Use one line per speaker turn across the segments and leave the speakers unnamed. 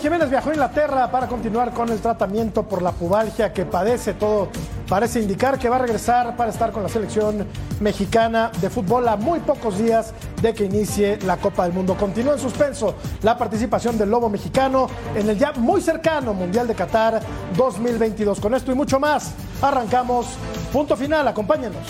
Jiménez viajó a Inglaterra para continuar con el tratamiento por la pubalgia que padece. Todo parece indicar que va a regresar para estar con la selección mexicana de fútbol a muy pocos días de que inicie la Copa del Mundo. Continúa en suspenso la participación del Lobo mexicano en el ya muy cercano Mundial de Qatar 2022. Con esto y mucho más, arrancamos. Punto final, acompáñenos.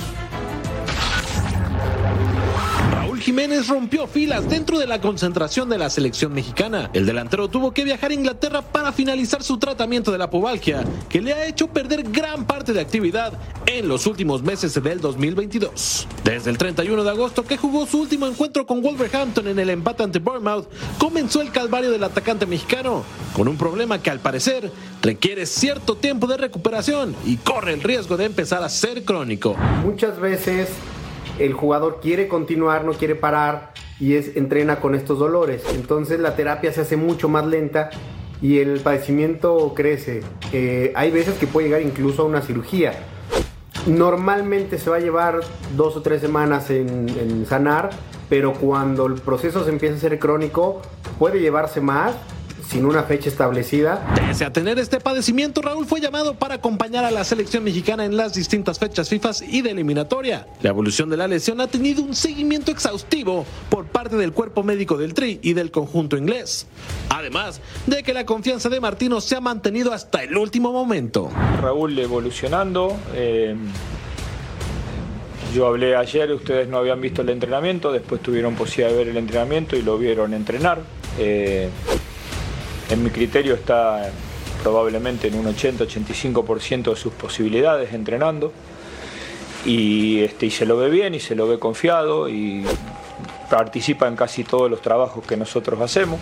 Jiménez rompió filas dentro de la concentración de la selección mexicana. El delantero tuvo que viajar a Inglaterra para finalizar su tratamiento de la pubalgia, que le ha hecho perder gran parte de actividad en los últimos meses del 2022. Desde el 31 de agosto, que jugó su último encuentro con Wolverhampton en el empate ante Bournemouth, comenzó el calvario del atacante mexicano, con un problema que al parecer requiere cierto tiempo de recuperación y corre el riesgo de empezar a ser crónico.
Muchas veces el jugador quiere continuar, no quiere parar y es, entrena con estos dolores. Entonces la terapia se hace mucho más lenta y el padecimiento crece. Eh, hay veces que puede llegar incluso a una cirugía. Normalmente se va a llevar dos o tres semanas en, en sanar, pero cuando el proceso se empieza a ser crónico, puede llevarse más sin una fecha establecida.
Pese a tener este padecimiento, Raúl fue llamado para acompañar a la selección mexicana en las distintas fechas FIFA y de eliminatoria. La evolución de la lesión ha tenido un seguimiento exhaustivo por parte del cuerpo médico del Tri y del conjunto inglés. Además de que la confianza de Martino se ha mantenido hasta el último momento.
Raúl evolucionando. Eh, yo hablé ayer, ustedes no habían visto el entrenamiento, después tuvieron posibilidad de ver el entrenamiento y lo vieron entrenar. Eh, en mi criterio está probablemente en un 80-85% de sus posibilidades entrenando y, este, y se lo ve bien y se lo ve confiado y participa en casi todos los trabajos que nosotros hacemos.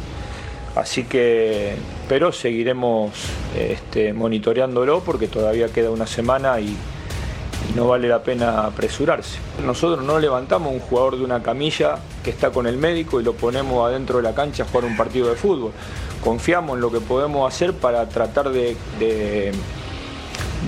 Así que, pero seguiremos este, monitoreándolo porque todavía queda una semana y, y no vale la pena apresurarse. Nosotros no levantamos un jugador de una camilla que está con el médico y lo ponemos adentro de la cancha a jugar un partido de fútbol. Confiamos en lo que podemos hacer para tratar de, de,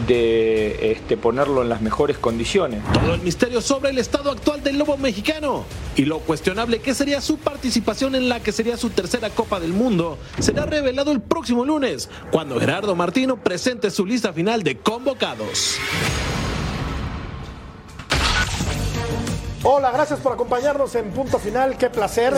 de este, ponerlo en las mejores condiciones.
Todo el misterio sobre el estado actual del lobo mexicano y lo cuestionable que sería su participación en la que sería su tercera Copa del Mundo será revelado el próximo lunes, cuando Gerardo Martino presente su lista final de convocados.
Hola, gracias por acompañarnos en Punto Final. Qué placer.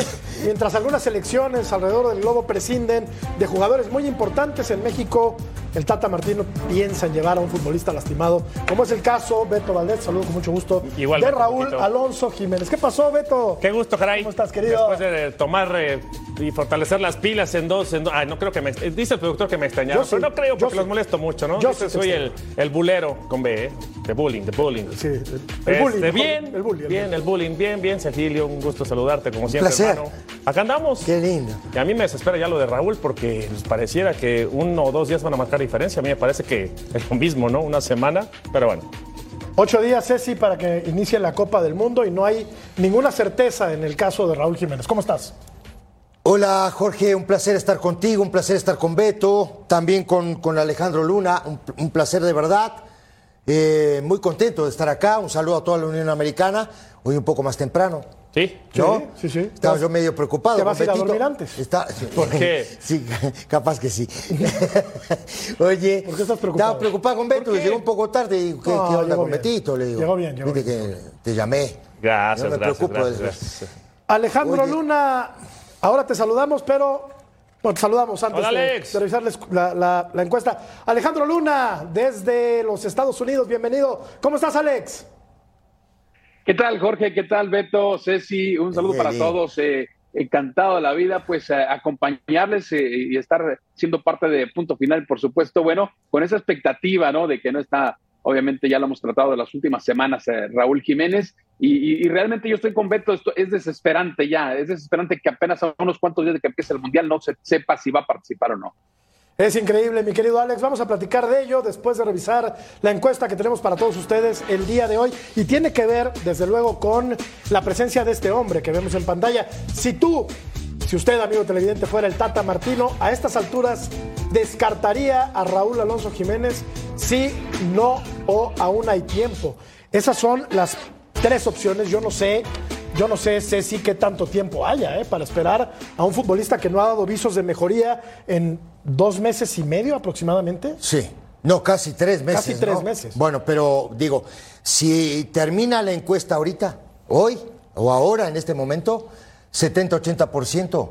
Mientras algunas selecciones alrededor del globo prescinden de jugadores muy importantes en México, el Tata Martino piensa en llevar a un futbolista lastimado, como es el caso Beto Valdez, saludo con mucho gusto,
Igual,
de Raúl. Alonso Jiménez. ¿Qué pasó, Beto?
Qué gusto, caray.
¿Cómo estás, querido?
Después de tomar eh, y fortalecer las pilas en dos. En dos ay, no creo que me. Dice el productor que me extrañaron.
Sí,
pero no creo porque
sí.
los molesto mucho, ¿no?
Yo sí
soy el, el bulero con B, ¿eh? De bullying, de bullying.
Sí, el, el
Este,
bullying.
bien,
el bullying,
bien, el bullying, bien, bien, Cecilio, un gusto saludarte como siempre,
placer.
hermano. Acá andamos.
Qué lindo.
Y a mí me desespera ya lo de Raúl porque pues, pareciera que uno o dos días van a marcar diferencia. A mí me parece que es lo mismo, ¿no? Una semana, pero bueno.
Ocho días, Ceci, para que inicie la Copa del Mundo y no hay ninguna certeza en el caso de Raúl Jiménez. ¿Cómo estás?
Hola Jorge, un placer estar contigo, un placer estar con Beto, también con, con Alejandro Luna, un, un placer de verdad. Eh, muy contento de estar acá, un saludo a toda la Unión Americana, hoy un poco más temprano.
¿Sí?
¿No?
Sí, sí.
Estaba yo medio preocupado.
¿Te vas a ir a dormir antes?
Está-
¿Por qué?
Sí, capaz que sí. Oye,
¿Por qué estás preocupado?
estaba preocupado con Beto,
¿Por qué?
llegó un poco tarde y ¿qué,
No,
qué onda
llegó
con
bien.
Betito? Le digo.
Llegó bien, llegó
Viste que te llamé.
Gracias,
No me
gracias,
preocupo.
gracias, gracias.
Alejandro
Oye.
Luna, ahora te saludamos, pero. No, te saludamos antes
Hola,
de, de revisarles la, la- la encuesta. Alejandro Luna, desde los Estados Unidos, bienvenido. ¿Cómo estás, Alex?
¿Qué tal, Jorge? ¿Qué tal, Beto? Ceci, un saludo para todos. Eh, encantado de la vida, pues acompañarles eh, y estar siendo parte de Punto Final, por supuesto. Bueno, con esa expectativa, ¿no? De que no está, obviamente ya lo hemos tratado de las últimas semanas, eh, Raúl Jiménez. Y, realmente yo estoy con Beto, esto es desesperante ya, es desesperante que apenas a unos cuantos días de que empiece el Mundial no se sepa si va a participar o no.
Es increíble, mi querido Alex. Vamos a platicar de ello después de revisar la encuesta que tenemos para todos ustedes el día de hoy. Y tiene que ver, desde luego, con la presencia de este hombre que vemos en pantalla. Si tú, si usted, amigo televidente, fuera el Tata Martino, a estas alturas descartaría a Raúl Alonso Jiménez, sí, no o aún hay tiempo. Esas son las tres opciones. Yo no sé yo no sé, Ceci, qué tanto tiempo haya ¿eh? para esperar a un futbolista que no ha dado visos de mejoría en dos meses y medio aproximadamente.
Sí, no, casi tres meses.
Casi tres meses.
Bueno, pero digo, si termina la encuesta ahorita, hoy o ahora, en este momento, 70-80%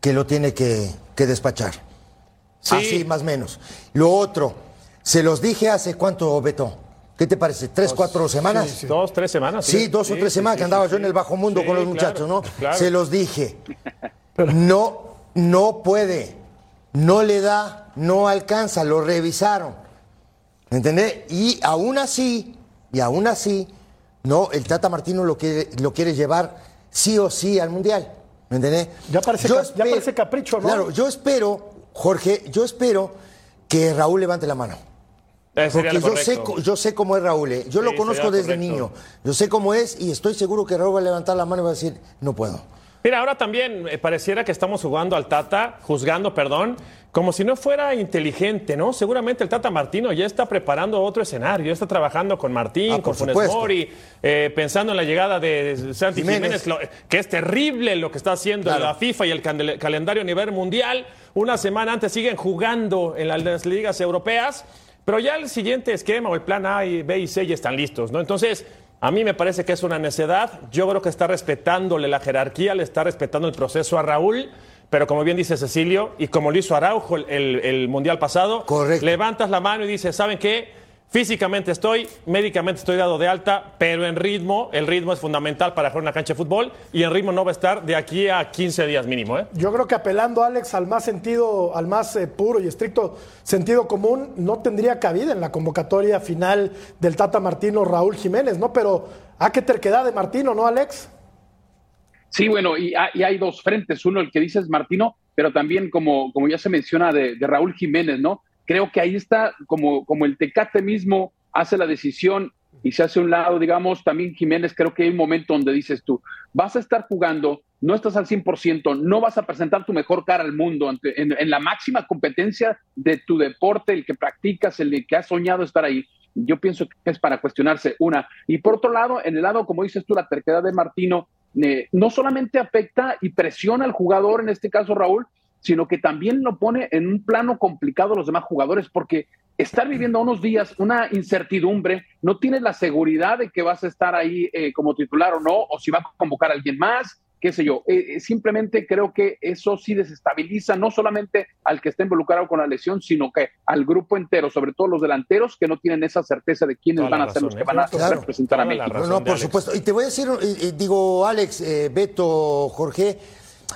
que lo tiene que, despachar. Sí. Así, más o menos. Lo otro, se los dije hace cuánto, Beto. ¿Qué te parece? ¿Tres, cuatro semanas?
Dos, tres semanas.
Sí, dos o tres semanas que andaba yo en el bajo mundo con los muchachos, ¿no? Se los dije. No, no puede no le da, no alcanza, lo revisaron. ¿Me entendés? Y aún así, y aún así, no, el Tata Martino lo quiere, lo quiere llevar sí o sí al Mundial. ¿Me entendés?
Ya parece, ya parece capricho, ¿no?
Claro, yo espero, Jorge, yo espero que Raúl levante la mano. Porque yo sé, yo sé cómo es Raúl, ¿eh? yo lo conozco desde niño, yo sé cómo es y estoy seguro que Raúl va a levantar la mano y va a decir, no puedo.
Mira, ahora también eh, pareciera que estamos jugando al Tata, juzgando, perdón, como si no fuera inteligente, ¿no? Seguramente el Tata Martino ya está preparando otro escenario, ya está trabajando con Martín, ah, con Funes Mori, eh, pensando en la llegada de Santi Jiménez, que es terrible lo que está haciendo la FIFA y el calendario a nivel mundial. Una semana antes siguen jugando en las ligas europeas, pero ya el siguiente esquema o el plan A, y B y C ya están listos, ¿no? Entonces a mí me parece que es una necedad. Yo creo que está respetándole la jerarquía, le está respetando el proceso a Raúl. Pero como bien dice Cecilio, y como lo hizo Araujo el, Mundial pasado, levantas la mano y dices, ¿saben qué? Físicamente estoy, médicamente estoy dado de alta, pero en ritmo, el ritmo es fundamental para jugar una cancha de fútbol y el ritmo no va a estar de aquí a 15 días mínimo. ¿eh?
Yo creo que apelando, Alex, al más sentido, al más eh, puro y estricto sentido común, no tendría cabida en la convocatoria final del Tata Martino Raúl Jiménez, ¿no? Pero ¿a qué terquedad de Martino, no, Alex?
Sí, bueno, y, hay dos frentes. Uno, el que dices Martino, pero también, como, como ya se menciona, de Raúl Jiménez, ¿no? Creo que ahí está como, como el Tecate mismo hace la decisión y se hace un lado, digamos, también Jiménez, creo que hay un momento donde dices tú, vas a estar jugando, no estás al 100%, no vas a presentar tu mejor cara al mundo en, la máxima competencia de tu deporte, el que practicas, el que has soñado estar ahí. Yo pienso que es para cuestionarse una. Y por otro lado, en el lado, como dices tú, la terquedad de Martino, eh, no solamente afecta y presiona al jugador, en este caso Raúl, sino que también lo pone en un plano complicado a los demás jugadores, porque estar viviendo unos días una incertidumbre, no tienes la seguridad de que vas a estar ahí eh, como titular o no, o si va a convocar a alguien más, qué sé yo. Eh, eh, simplemente creo que eso sí desestabiliza no solamente al que está involucrado con la lesión, sino que al grupo entero, sobre todo los delanteros que no tienen esa certeza de quiénes van a ser los que van a representar a México.
No, por supuesto. Y te voy a decir, digo, Alex, Beto, Jorge,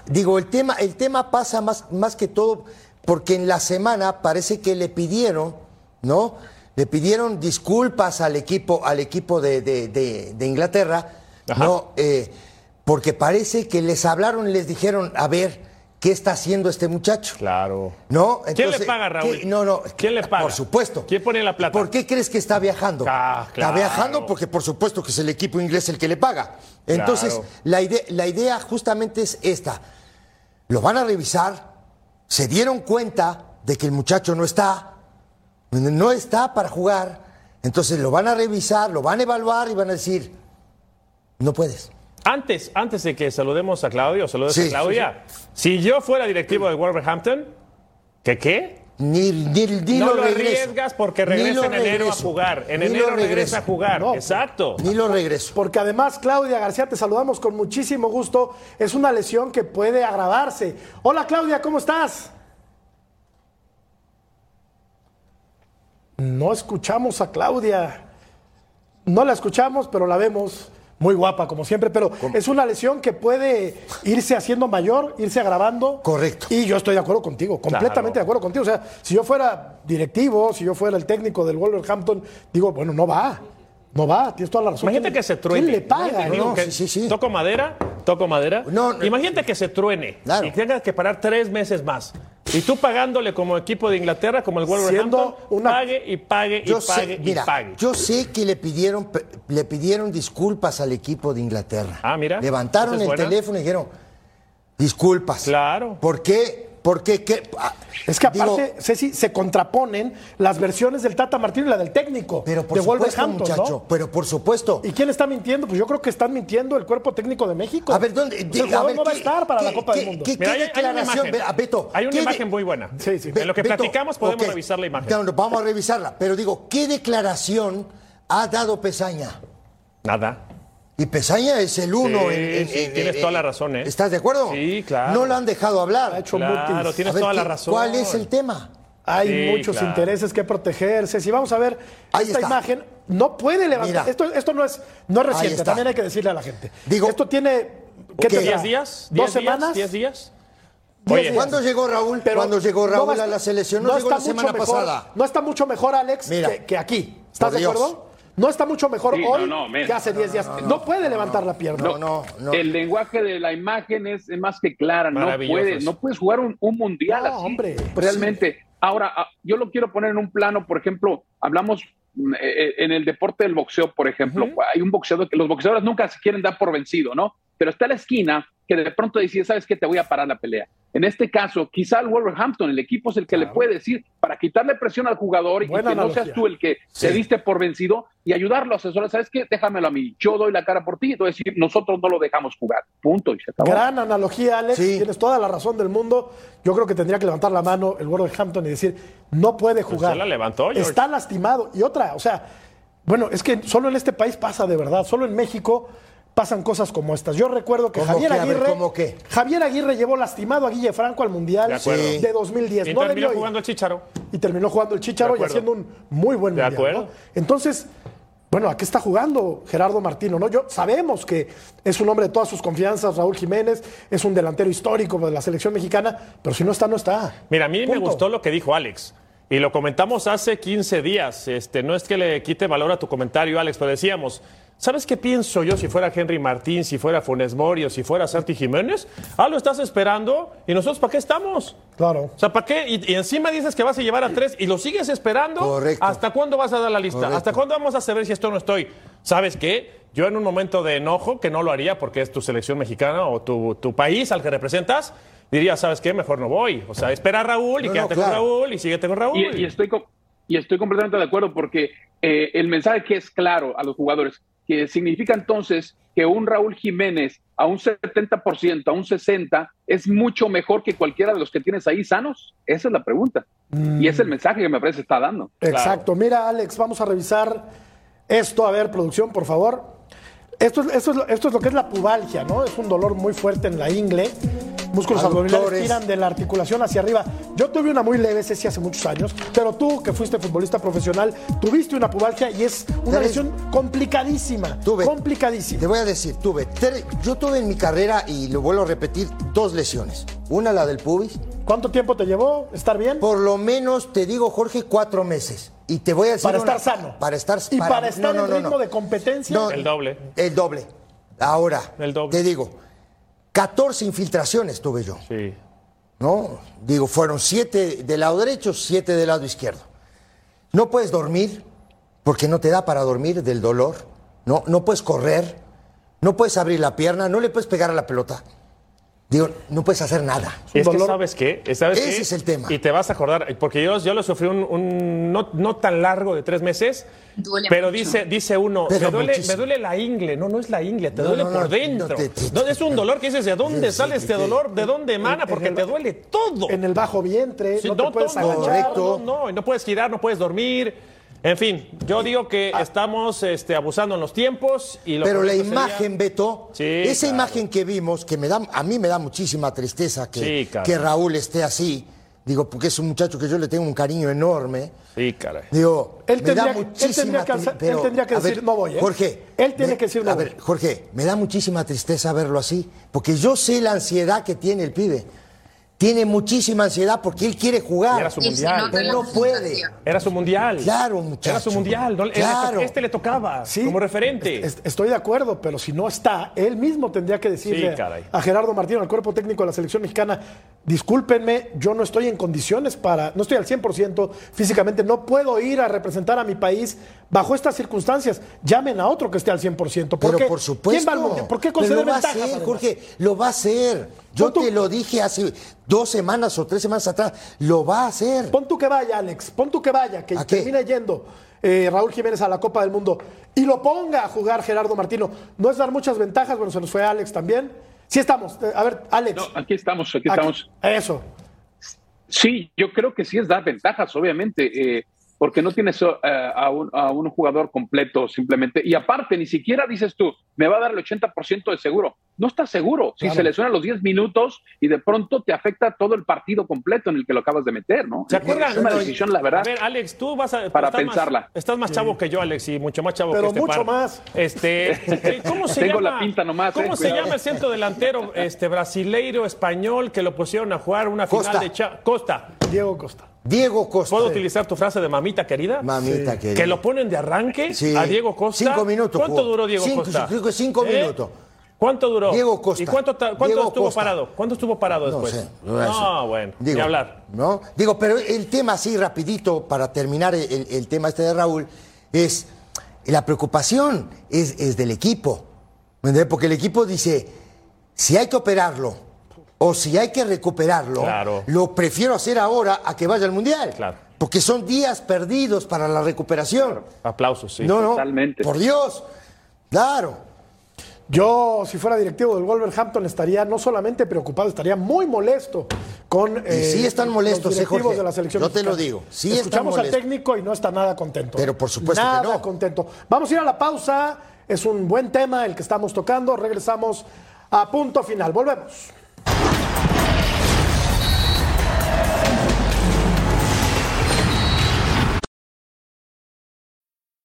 Digo, el tema, el tema pasa más, más que todo porque en la semana parece que le pidieron, ¿no? Le pidieron disculpas al equipo, al equipo de, Inglaterra, ¿no? Eh, porque parece que les hablaron y les dijeron, a ver, ¿qué está haciendo este muchacho?
Claro.
¿No?
¿Quién le paga, Raúl?
No, no.
¿Quién le paga?
Por supuesto.
¿Quién pone la plata?
¿Por qué crees que está viajando?
Ah,
está viajando porque por supuesto que es el equipo inglés el que le paga. Entonces, la, idea, la idea justamente es esta. Lo van a revisar, se dieron cuenta de que el muchacho no está, no está para jugar, entonces lo van a revisar, lo van a evaluar y van a decir, no puedes.
Antes, antes de que saludemos a Claudio, saludes a Claudia. Si yo fuera directivo de Wolverhampton, ¿qué qué?
Ni, ni,
no
lo,
arriesgas porque regresa en enero a jugar. En enero regresa a jugar. Exacto.
Ni lo regreso.
Porque además, Claudia García, te saludamos con muchísimo gusto. Es una lesión que puede agravarse. Hola, Claudia, ¿cómo estás? No escuchamos a Claudia. No la escuchamos, pero la vemos muy guapa, como siempre, pero es una lesión que puede irse haciendo mayor, irse agravando.
Correcto.
Y yo estoy de acuerdo contigo, completamente de acuerdo contigo. O sea, si yo fuera directivo, si yo fuera el técnico del Wolverhampton, digo, bueno, no va. No va, tienes toda la razón.
Imagínate que se truene.
¿Quién le paga?
Digo
no?
que
sí, sí.
Toco madera, toco madera.
No, no.
Imagínate que se truene
Claro.
y tengas que parar tres meses más. Y tú pagándole como equipo de Inglaterra, como el Wolverhampton,
una-
pague y pague y pague
sé,
y
mira,
pague.
yo sé que le pidieron, le pidieron disculpas al equipo de Inglaterra.
Ah, mira.
Levantaron el
buena.
teléfono y dijeron, disculpas.
Claro.
¿Por qué? ¿Por qué? ¿Qué? Ah,
Es que
digo,
aparte, Ceci, se contraponen las versiones del Tata Martino y la del técnico
pero por
de
supuesto, muchacho,
¿no?
pero por supuesto.
¿Y quién está mintiendo? Pues yo creo que están mintiendo el cuerpo técnico de México.
A ver, ¿dónde?
El jugador
ver,
no va a
¿qué-
estar para la Copa del Mundo.
qué-
Mira,
qué
hay- hay una
declaración?
imagen.
Beto,
Hay una
¿qué de-
imagen muy buena.
Sí, sí.
En lo que
Beto,
platicamos podemos revisar la imagen.
No, no, vamos a revisarla. Pero digo, ¿qué declaración ha dado Pesaña?
Nada.
Y Pesaña es el uno
Sí,
en, en-
sí,
en-
tienes
en-
toda la razón, ¿eh?
¿Estás de acuerdo?
Sí, claro.
No lo han dejado hablar.
Ha hecho
Claro, tienes
A ver,
toda la
¿qué-
razón.
¿Cuál es el tema?
Hay
Sí,
muchos
claro.
intereses que protegerse. Si vamos a ver
Ahí
esta
está.
imagen, no puede levantar. Esto, esto no es, no es reciente, también hay que decirle a la gente.
Digo-
esto tiene, ¿qué
Ok.
tendrá?
¿Diez días?
¿Dos
¿Diez días?
semanas?
¿Diez días?
Diez
Oye.
¿Cuándo llegó Raúl?
Pero
¿Cuándo llegó
no
Raúl
va
a la selección? No, llegó
está
la semana
mucho mejor-
pasada.
No está mucho mejor, Alex,
Mira.
que, que aquí. ¿Estás de
Dios.
acuerdo? No está mucho mejor
Sí,
hoy
no, no,
que hace 10 días. No, puede levantar la pierna.
No, no, no.
El lenguaje de la imagen es, es más que clara. No puedes, no puedes jugar un, un mundial
No,
así.
hombre.
Realmente. Ahora, ah, yo lo quiero poner en un plano, por ejemplo, hablamos mm, eh, en el deporte del boxeo, por ejemplo, hay un boxeador que los boxeadores nunca se quieren dar por vencido, ¿no? Pero está a la esquina que de pronto decide, ¿sabes qué? Te voy a parar la pelea. En este caso, quizá el Wolverhampton, el equipo es el que le puede decir para quitarle presión al jugador y que no seas tú el que se diste por vencido y ayudarlo a asesorar. ¿Sabes qué? Déjamelo a mí. Yo doy la cara por ti y te voy a decir, nosotros no lo dejamos jugar. Punto. Y se acabó.
Gran analogía, Alex.
Sí.
Tienes toda la razón del mundo. Yo creo que tendría que levantar la mano el Wolverhampton y decir, no puede jugar.
ya la levantó, George.
Está lastimado. Y otra, o sea, bueno, es que solo en este país pasa de verdad. Solo en México pasan cosas como estas. Yo recuerdo que
¿Cómo
Javier
qué? A ver,
Aguirre.
¿cómo qué?
Javier Aguirre llevó lastimado a Guille Franco al Mundial
De acuerdo.
de 2010.
Y
No
terminó
debió ir.
jugando el Chicharo.
y terminó jugando el Chicharo y haciendo un muy buen
De
mundial.
acuerdo.
¿no? Entonces, bueno, ¿a qué está jugando Gerardo Martino? ¿no? Yo sabemos que es un hombre de todas sus confianzas, Raúl Jiménez, es un delantero histórico de la selección mexicana, pero si no está, no está.
Mira, a mí me gustó lo que dijo Alex. Y lo comentamos hace 15 días. Este, no es que le quite valor a tu comentario, Alex, pero decíamos, ¿sabes qué pienso yo si fuera Henry Martín, si fuera Funes Mori o si fuera Santi Jiménez? Ah, lo estás esperando. ¿Y nosotros para qué estamos?
Claro.
O sea, ¿para qué? Y, y encima dices que vas a llevar a tres y lo sigues esperando.
Correcto.
¿Hasta cuándo vas a dar la lista?
Correcto.
¿Hasta cuándo vamos a saber si esto no estoy? ¿Sabes qué? Yo en un momento de enojo, que no lo haría porque es tu selección mexicana o tu, tu país al que representas, diría, ¿sabes qué? Mejor no voy. O sea, espera a Raúl y
No, no,
quédate
claro.
con Raúl y síguete con Raúl.
Y, y estoy, co- y estoy completamente de acuerdo porque eh, el mensaje que es claro a los jugadores, que significa entonces que un Raúl Jiménez a un 70%, a un 60%, es mucho mejor que cualquiera de los que tienes ahí sanos. Esa es la pregunta. Y es el mensaje que me parece está dando.
Exacto. Mira, Alex, vamos a revisar esto. A ver, producción, por favor. Esto, es- esto, es, lo- esto es lo que es la pubalgia, ¿no? Es un dolor muy fuerte en la ingle. Músculos abdominales tiran de la articulación hacia arriba. Yo tuve una muy leve, sí, hace muchos años, pero tú, que fuiste futbolista profesional, tuviste una pubalgia y es una
Tres.
lesión complicadísima.
Tuve,
complicadísima.
Te voy a decir, tuve, yo tuve en mi carrera, y lo vuelvo a repetir, dos lesiones. Una, la del pubis.
¿Cuánto tiempo te llevó estar bien?
Por lo menos, te digo, Jorge, cuatro meses. Y te voy a decir
Para
una-
estar sano.
Para estar
Y para estar en ritmo de competencia.
No,
El doble.
El doble. Ahora,
El doble.
te digo, 14 infiltraciones tuve yo.
Sí.
¿no? Digo, fueron siete del lado derecho, siete del lado izquierdo. No puedes dormir, porque no te da para dormir del dolor. No, no puedes correr, no puedes abrir la pierna, no le puedes pegar a la pelota. Digo, no puedes hacer nada.
Es que
dolor.
sabes qué, ¿sabes
Ese
qué?
es el tema.
Y te vas a acordar, porque yo, yo lo sufrí un, un no, no tan largo de tres meses,
Duele
pero
mucho.
dice, dice uno,
Pero
me duele, me duele la ingle. No, no es la ingle, te
No,
duele
no,
por
no,
dentro.
no, te- te-
No, es un dolor que dices, ¿de dónde
Sí,
sale
sí,
este dolor? ¿De dónde emana? Porque
el-
te duele todo.
En el bajo vientre,
Sí,
no, te puedes
no,
agachar.
No, no, y no puedes girar, no puedes dormir. En fin, yo digo que
Ah.
estamos este, abusando en los tiempos y lo
Pero la
sería-
imagen, Beto,
Sí,
esa
claro.
imagen que vimos, que me da, a mí me da muchísima tristeza que,
Sí, claro.
que Raúl esté así, Digo, porque es un muchacho que yo le tengo un cariño enorme.
Sí, caray.
Digo,
Él
me da
tendría, él
muchísima
tendría que,
tri-
él
pero,
tendría que
ver,
decir no voy. ¿eh?
Jorge.
Él tiene
me-
que decir no
A
voy.
ver, Jorge, me da muchísima tristeza verlo así, porque yo sé la ansiedad que tiene el pibe. Tiene muchísima ansiedad porque él quiere jugar.
Y era su mundial.
Pero no puede.
Era su mundial.
Claro, muchacho.
Era su mundial. no-
Claro.
Este le tocaba
Sí,
como referente.
est- Estoy de acuerdo, pero si no está, él mismo tendría que decirle
Sí,
a Gerardo Martino, al cuerpo técnico de la selección mexicana, discúlpenme, yo no estoy en condiciones para, no estoy al 100% físicamente, no puedo ir a representar a mi país bajo estas circunstancias. Llamen a otro que esté al 100%. ¿Por
Pero
qué?
por supuesto.
¿Quién va? ¿Por qué
Pero
conceder
lo va a hacer? Jorge, lo va a hacer. Yo te lo dije hace dos semanas o tres semanas atrás. Lo va a hacer.
Pon tú que vaya, Alex. Pon tú que vaya, que termine yendo eh, Raúl Jiménez a la Copa del Mundo y lo ponga a jugar Gerardo Martino. No es dar muchas ventajas, bueno, se nos fue Alex también. Sí estamos. Eh, A ver, Alex.
No, aquí estamos, aquí
Aquí-
estamos.
Eso.
Sí, yo creo que sí es dar ventajas, obviamente, eh, porque no tienes eh, a, un, a un jugador completo simplemente. Y aparte, ni siquiera dices tú, me va a dar el 80% de seguro. No estás seguro. Si se lesiona los 10 minutos y de pronto te afecta todo el partido completo en el que lo acabas de meter, ¿no?
¿Se acuerdan?
Es una decisión, la verdad.
A ver, Alex, tú vas a.
Para
estás
pensarla.
Más, estás más chavo que yo, Alex, y mucho más chavo
Pero
que este
mucho
par.
más.
Este, eh, ¿Cómo se
Tengo
llama?
la pinta nomás,
¿Cómo
eh,
se
cuidado.
llama el centro delantero este, brasileiro, español, que lo pusieron a jugar una
Costa.
final de cha Costa?
Diego Costa.
Diego Costa.
¿Puedo utilizar tu frase de mamita querida?
Mamita querida.
Que lo ponen de arranque
Sí.
a Diego Costa.
Cinco minutos
¿Cuánto
jugó.
duró Diego
Cinco-
Costa?
cinco
¿Eh?
minutos.
¿Cuánto duró?
Diego Costa.
¿Y cuánto, ta- cuánto
Diego
estuvo
Costa.
parado? ¿Cuánto estuvo parado
No
después?
sé. no voy a decir.
No, bueno,
Digo,
ni hablar.
¿no? Digo, pero el tema así rapidito, para terminar el, el tema este de Raúl, es la preocupación es, es del equipo. ¿me? Porque el equipo dice, si hay que operarlo o si hay que recuperarlo,
Claro.
lo prefiero hacer ahora a que vaya al Mundial.
Claro.
Porque son días perdidos para la recuperación.
Aplausos, sí.
no, no.
totalmente.
Por Dios. Claro.
Yo, si fuera directivo del Wolverhampton, estaría no solamente preocupado, estaría muy molesto con eh,
sí están molestos,
los
eh,
directivos
Jorge.
de la selección.
Yo te lo digo, sí están
Escuchamos al técnico y no está nada contento.
Pero por supuesto que
nada
no.
contento. Vamos a ir a la pausa. Es un buen tema el que estamos tocando. Regresamos a punto final. Volvemos.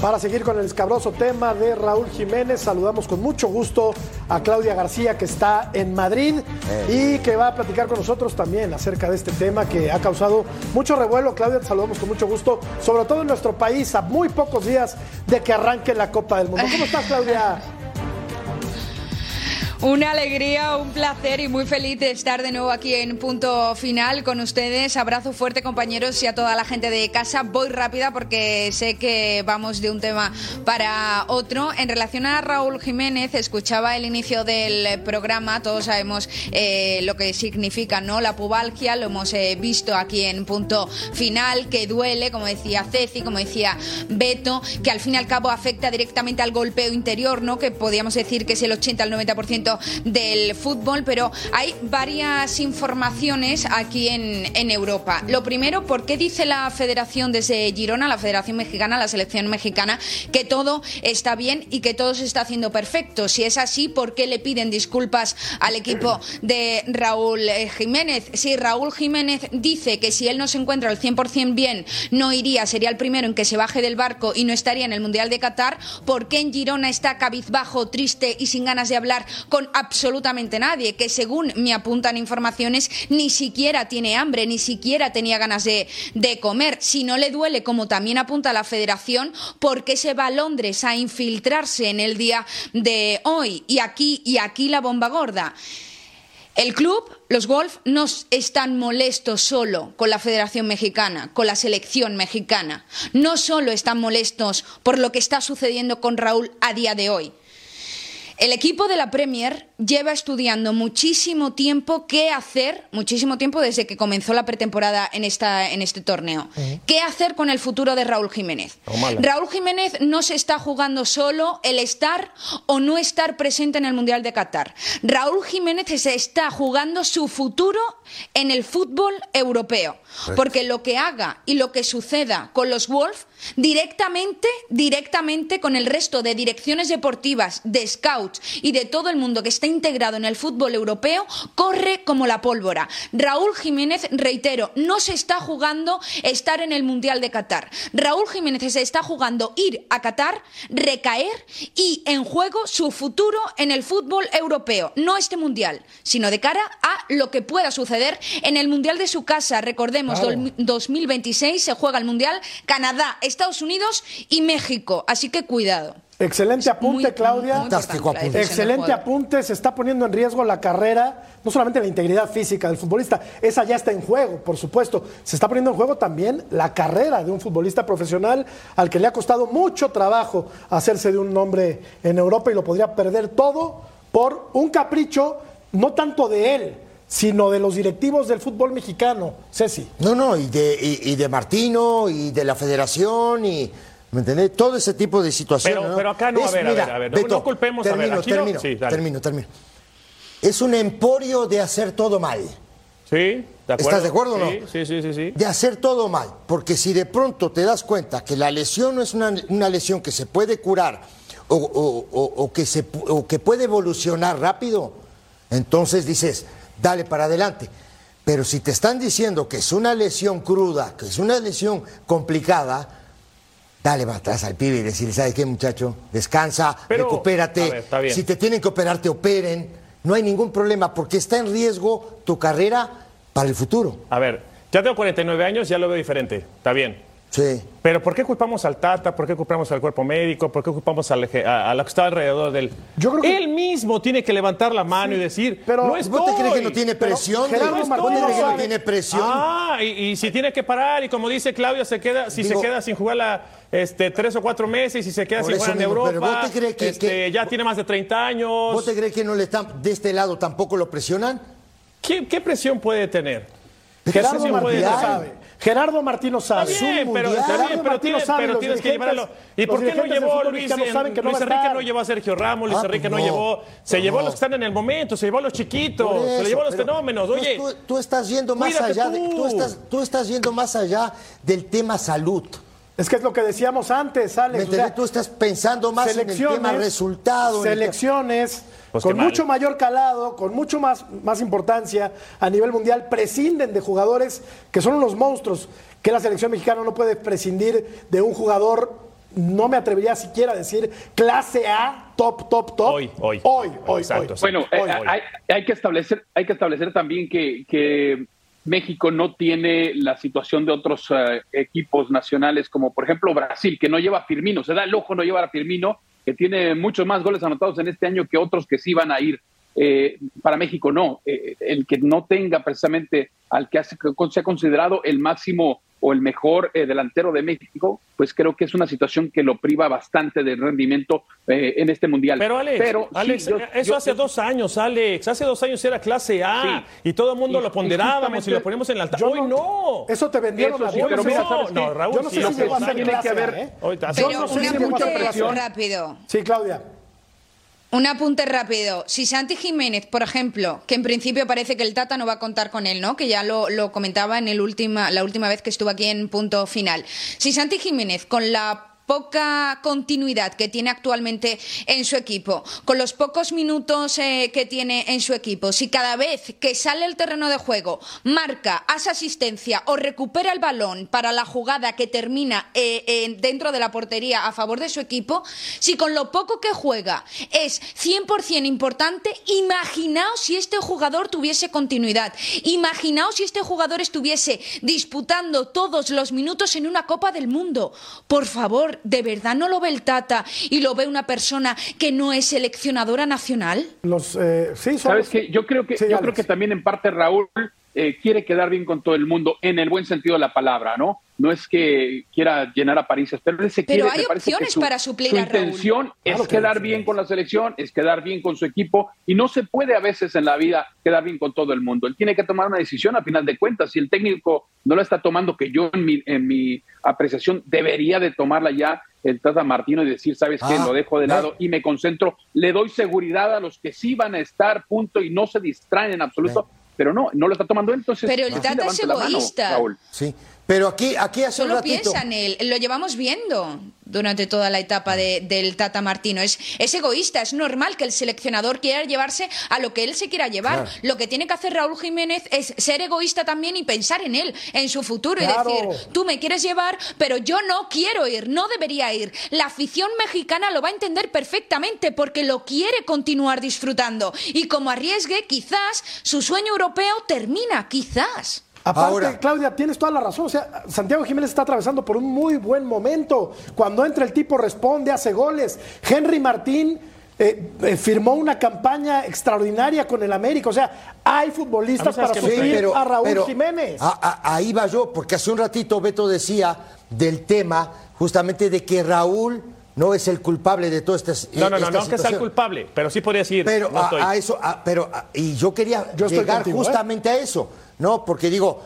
Para seguir con el escabroso tema de Raúl Jiménez, saludamos con mucho gusto a Claudia García, que está en Madrid y que va a platicar con nosotros también acerca de este tema que ha causado mucho revuelo. Claudia, te saludamos con mucho gusto, sobre todo en nuestro país, a muy pocos días de que arranque la Copa del Mundo. ¿Cómo estás, Claudia?
Una alegría, un placer y muy feliz de estar de nuevo aquí en punto final con ustedes. Abrazo fuerte compañeros y a toda la gente de casa. Voy rápida porque sé que vamos de un tema para otro. En relación a Raúl Jiménez, escuchaba el inicio del programa. Todos sabemos eh, lo que significa no la pubalgia. Lo hemos eh, visto aquí en punto final, que duele, como decía Ceci, como decía Beto, que al fin y al cabo afecta directamente al golpeo interior, ¿no? Que podríamos decir que es el 80 al 90% del fútbol, pero hay varias informaciones aquí en, en Europa. Lo primero, ¿por qué dice la Federación desde Girona, la Federación Mexicana, la selección mexicana, que todo está bien y que todo se está haciendo perfecto? Si es así, ¿por qué le piden disculpas al equipo de Raúl Jiménez? Si Raúl Jiménez dice que si él no se encuentra al 100% bien, no iría, sería el primero en que se baje del barco y no estaría en el Mundial de Qatar, ¿por qué en Girona está cabizbajo, triste y sin ganas de hablar con absolutamente nadie? Que según me apuntan informaciones, ni siquiera tiene hambre, ni siquiera tenía ganas de, comer. Si no le duele, como también apunta la federación, ¿por qué se va a Londres a infiltrarse en el día de hoy? Y aquí, y aquí la bomba gorda. El club, los Wolf, no están molestos solo con la Federación Mexicana, con la selección mexicana. No solo están molestos por lo que está sucediendo con Raúl a día de hoy, El equipo de la Premier lleva estudiando muchísimo tiempo qué hacer, muchísimo tiempo desde que comenzó la pretemporada en, esta, en este torneo. ¿Qué hacer con el futuro de Raúl Jiménez? Raúl Jiménez no se está jugando solo el estar o no estar presente en el Mundial de Qatar. Raúl Jiménez se está jugando su futuro en el fútbol europeo. Porque lo que haga y lo que suceda con los Wolves directamente, directamente con el resto de direcciones deportivas, de scouts y de todo el mundo que está integrado en el fútbol europeo, corre como la pólvora. Raúl Jiménez, reitero, no se está jugando estar en el Mundial de Qatar. Raúl Jiménez se está jugando ir a Qatar, recaer y en juego su futuro en el fútbol europeo. No este Mundial, sino de cara a lo que pueda suceder en el Mundial de su casa. Recordemos, 2026 se juega el Mundial Canadá, Estados Unidos y México. Así que cuidado.
Excelente apunte, Claudia.
Fantástico apunte.
Excelente apunte. Se está poniendo en riesgo la carrera, no solamente la integridad física del futbolista, esa ya está en juego, por supuesto. Se está poniendo en juego también la carrera de un futbolista profesional al que le ha costado mucho trabajo hacerse de un nombre en Europa y lo podría perder todo por un capricho, no tanto de él, sino de los directivos del fútbol mexicano, Ceci.
No, no, y de, y, de Martino, y de la federación, y... ¿Me entendés? Todo ese tipo de situaciones.
Pero, pero acá no, a ver, a ver, a ver, no, culpemos
termino,
a ver.
termino, termino, termino. Es un emporio de hacer todo mal.
Sí, de acuerdo.
¿Estás de acuerdo o no?
Sí, sí, sí, sí.
De hacer todo mal. Porque si de pronto te das cuenta que la lesión no es una, una lesión que se puede curar o, o, o, que se, o que puede evolucionar rápido, entonces dices, dale para adelante. Pero si te están diciendo que es una lesión cruda, que es una lesión complicada, dale para atrás al pibe y decirle, ¿sabes qué, muchacho? Descansa, recupérate. si te tienen que operar, te operen. No hay ningún problema porque está en riesgo tu carrera para el futuro.
A ver, ya tengo 49 años, ya lo veo diferente. Está bien.
Sí.
Pero ¿por qué culpamos al Tata? ¿Por qué culpamos al cuerpo médico? ¿Por qué culpamos al, a, lo que está alrededor del... Yo creo que... Él mismo tiene que levantar la mano y decir, pero no
¿Vos te crees que no tiene presión?
Gerardo
¿Vos te crees que no tiene presión?
Ah, y, si tiene que parar, y como dice Claudio, se queda, si se queda sin jugar la, este, tres o cuatro meses, y si se queda sin jugar en Europa, ¿vos te crees que, este, ya tiene más de 30 años...
¿Vos te crees que no le están, de este lado tampoco lo presionan?
¿Qué, qué presión puede tener?
Gerardo Martínez sabe. Gerardo Martino sabe.
Está bien, pero, está bien, pero, tienes, pero tienes que llevarlo. ¿Y por qué no llevó Luis, saben que no Luis Enrique no llevó a Sergio Ramos, Luis ah, Enrique no, llevó, se llevó a los que están en el momento, se llevó a los chiquitos, se le llevó a los fenómenos. Oye,
tú, tú, estás yendo más allá, de, tú, estás, tú estás yendo más allá del tema salud.
Es que es lo que decíamos antes, Alex.
tú estás pensando más en el tema resultado.
Selecciones pues con mucho mayor calado, con mucho más, más importancia a nivel mundial, prescinden de jugadores que son unos monstruos, que la selección mexicana no puede prescindir de un jugador, no me atrevería siquiera a decir clase A, top, top, top.
Hoy, hoy.
Hoy, hoy.
Exacto, Bueno, eh, Hay, que establecer, hay que establecer también que, México no tiene la situación de otros eh, equipos nacionales, como por ejemplo Brasil, que no lleva a Firmino, se da el ojo no llevar a Firmino que tiene muchos más goles anotados en este año que otros que sí van a ir. Eh, para México no, eh, el que no tenga precisamente al que se ha considerado el máximo o el mejor eh, delantero de México, pues creo que es una situación que lo priva bastante del rendimiento en este mundial.
Pero Alex, eso hace dos años, Alex, hace dos años era clase A y todo el mundo lo ponderábamos y lo ponemos en el altar. Hoy no.
Eso te vendieron
eso, pero mira,
no, Raúl, yo no sé si tiene que haber.
Yo no sé si mucha presión. rápido.
Sí, Claudia.
Un apunte rápido. Si Santi Jiménez, por ejemplo, que en principio parece que el Tata no va a contar con él, ¿no? Que ya lo, lo comentaba en el última, la última vez que estuvo aquí en punto final. Si Santi Jiménez, con la poca continuidad que tiene actualmente en su equipo, con los pocos minutos eh, que tiene en su equipo, si cada vez que sale el terreno de juego marca, hace asistencia o recupera el balón para la jugada que termina eh, dentro de la portería a favor de su equipo, si con lo poco que juega es 100% importante, imaginaos si este jugador tuviese continuidad, imaginaos si este jugador estuviese disputando todos los minutos en una Copa del Mundo. Por favor, ¿de verdad no lo ve el Tata y lo ve una persona que no es seleccionadora nacional?
Los, eh, sí,
¿Sabes qué? Yo creo que, yo creo que también en parte Raúl eh, quiere quedar bien con todo el mundo en el buen sentido de la palabra, ¿no? No es que quiera llenar a París, pero él se
pero
quiere.
hay opciones para suplir
su
a Raúl.
intención es quedar bien con la selección, es quedar bien con su equipo y no se puede a veces en la vida quedar bien con todo el mundo. Él tiene que tomar una decisión a final de cuentas. Si el técnico no la está tomando, que yo en mi, en mi apreciación debería de tomarla ya el Tata Martino y decir, ¿sabes qué?
Ah,
Lo dejo de lado y me concentro. Le doy seguridad a los que sí van a estar, punto, y no se distraen en absoluto. Pero no, no lo está tomando él, entonces.
Pero el Tata es
mano,
egoísta.
Raúl.
Sí, pero aquí, aquí hace un
Solo
ratito...
piensa en él, lo llevamos viendo durante toda la etapa de- del Tata Martino. Es, es egoísta, es normal que el seleccionador quiera llevarse a lo que él se quiera llevar.
Claro.
Lo que tiene que hacer Raúl Jiménez es ser egoísta también y pensar en él, en su futuro
Claro.
y decir, tú me quieres llevar, pero yo no quiero ir, no debería ir. La afición mexicana lo va a entender perfectamente porque lo quiere continuar disfrutando. Y como arriesgue, quizás su sueño europeo termina, quizás.
Aparte,
Ahora-
Claudia, tienes toda la razón. O sea, Santiago Jiménez está atravesando por un muy buen momento. Cuando entra el tipo responde, hace goles. Henry Martín eh, eh, firmó una campaña extraordinaria con el América. O sea, hay futbolistas para
¿sabes qué me
suplir
extraña?
a Raúl
pero
Jiménez.
a- a- ahí va yo, porque hace un ratito Beto decía del tema justamente de que Raúl no es el culpable de toda esta
No, no, no,
esta
no que sea el culpable, pero sí podría decir.
Pero
no
a,
estoy.
a eso, a- pero a- y yo quería
Yo
llegar
contigo, ¿eh?
justamente a eso, ¿no? Porque digo,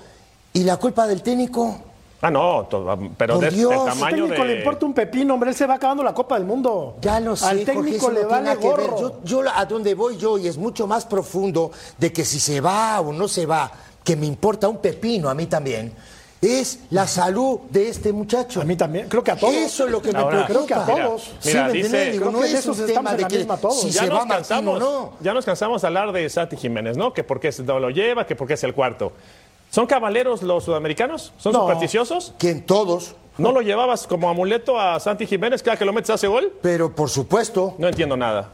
¿y la culpa del técnico?
Ah, no, to- pero
Por
de,
Dios,
del
ese
Al
tamaño
técnico
de.
le importa un pepino, hombre. Él se va acabando la Copa del Mundo.
Ya lo sé,
Al técnico le
no tiene
vale
nada que ver.
gorro.
Yo, yo a donde voy yo, y es mucho más profundo de que si se va o no se va, que me importa un pepino a mí también, es la salud de este muchacho.
A mí también. Creo que a todos.
Eso es lo que me
Ahora,
preocupa.
Creo que a todos.
Mira,
¿me
dice-?
Digo, no es
eso
un
estamos
tema de que
todos.
si
ya
se
nos
va Martín o
cansamos,
no.
ya nos cansamos de hablar de Santi Jiménez, ¿no? Que porque se lo lleva, que porque es el cuarto. ¿Son caballeros los sudamericanos? ¿Son
No.
supersticiosos?
Que en todos,
¿No lo llevabas como amuleto a Santi Jiménez cada que lo metes hace gol?
pero por supuesto,
No entiendo nada.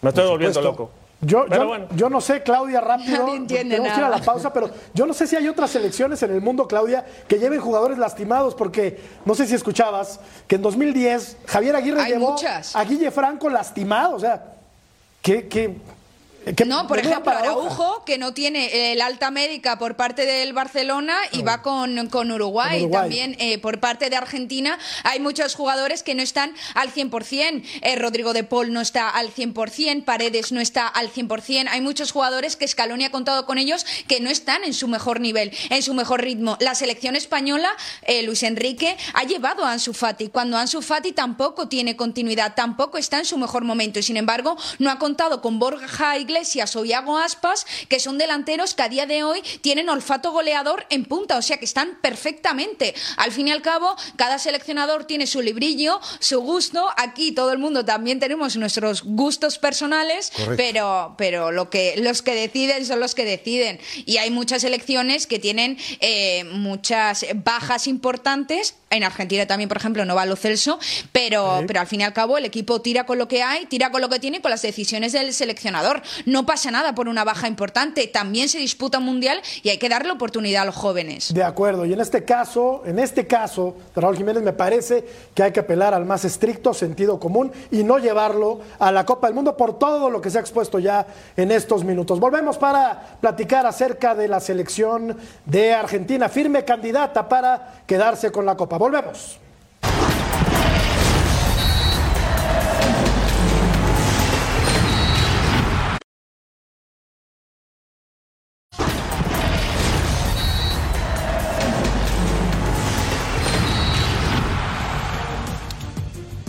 Me estoy volviendo loco.
Yo,
Pero
yo,
bueno.
yo no sé, Claudia, rápido.
Nadie entiende
tenemos que ir a la pausa, pero yo no sé si hay otras selecciones en el mundo, Claudia, que lleven jugadores lastimados, porque no sé si escuchabas que en 2010 Javier Aguirre
Hay
llevó
muchas.
a Guille Franco lastimado. O sea, ¿qué, qué, qué-
No, por ejemplo. Araujo, que no tiene el alta médica por parte del Barcelona y va con, con Uruguay.
Con Uruguay.
También eh, por parte de Argentina hay muchos jugadores que no están al 100%. Eh, Rodrigo de Paul no está al 100%, Paredes no está al 100%. Hay muchos jugadores que Scaloni ha contado con ellos que no están en su mejor nivel, en su mejor ritmo. La selección española, eh, Luis Enrique, ha llevado a Ansu Fati, cuando Ansu Fati tampoco tiene continuidad, tampoco está en su mejor momento y sin embargo no ha contado con Borja Iglesias o Iago Aspas, que son delanteros que a día de hoy tienen olfato goleador en punta, o sea que están perfectamente. Al fin y al cabo, cada seleccionador tiene su librillo, su gusto. Aquí todo el mundo también tenemos nuestros gustos personales, pero, pero lo que, los que deciden son los que deciden. Y hay muchas selecciones que tienen eh, muchas bajas importantes. En Argentina también, por ejemplo, no va Lo Celso, pero, pero al fin y al cabo el equipo tira con lo que hay, tira con lo que tiene y con las decisiones del seleccionador. No pasa nada por una baja importante. También se disputa un mundial y hay que darle oportunidad a los jóvenes.
De acuerdo, y en este caso, en este caso, Raúl Jiménez me parece que hay que apelar al más estricto sentido común y no llevarlo a la Copa del Mundo por todo lo que se ha expuesto ya en estos minutos. Volvemos para platicar acerca de la selección de Argentina, firme candidata para quedarse con la Copa. Volvemos.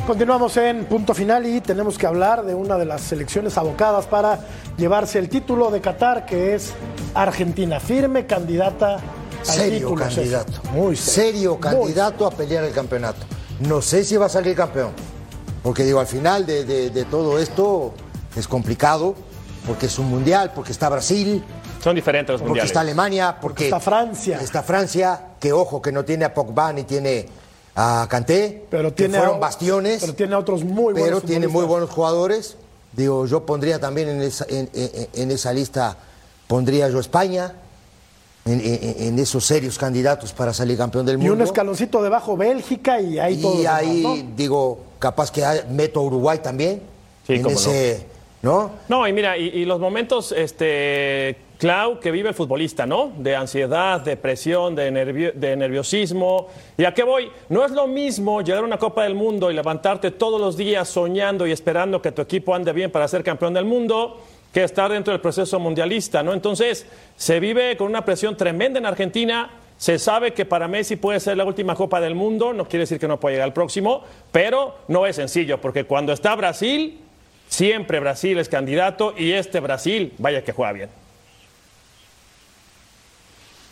Continuamos en punto final y tenemos que hablar de una de las selecciones abocadas para llevarse el título de Qatar, que es Argentina, firme candidata
serio
título.
candidato.
Muy
serio
Muy
candidato a pelear el campeonato. No sé si va a salir campeón. Porque digo, al final de, de- de todo esto es complicado, porque es un mundial, porque está Brasil,
Son diferentes los
porque
mundiales.
está Alemania, porque
está Francia.
Está Francia, que ojo, que no tiene a Pogba ni tiene a Kanté,
Pero
que
tiene
fueron
a-
bastiones,
Pero tiene a otros muy buenos
pero tiene muy buenos jugadores. Digo, yo pondría también en esa, en, en- en esa lista, pondría yo España, en, en- en esos serios candidatos para salir campeón del
Y
mundo.
un escaloncito debajo Bélgica y ahí todo.
Y ahí, digo, capaz que meto a Uruguay también.
Sí,
en
cómo
ese, ¿no?
No, y mira, y, y los momentos este, Clau, que vive el futbolista, ¿no? De ansiedad, de presión, de, de nerviosismo. ¿Y a qué voy? No es lo mismo llegar a una Copa del Mundo y levantarte todos los días soñando y esperando que tu equipo ande bien para ser campeón del mundo que estar dentro del proceso mundialista, ¿no? Entonces, se vive con una presión tremenda en Argentina. Se sabe que para Messi puede ser la última Copa del Mundo, no quiere decir que no pueda llegar al próximo, pero no es sencillo, porque cuando está Brasil, siempre Brasil es candidato y este Brasil, vaya que juega bien.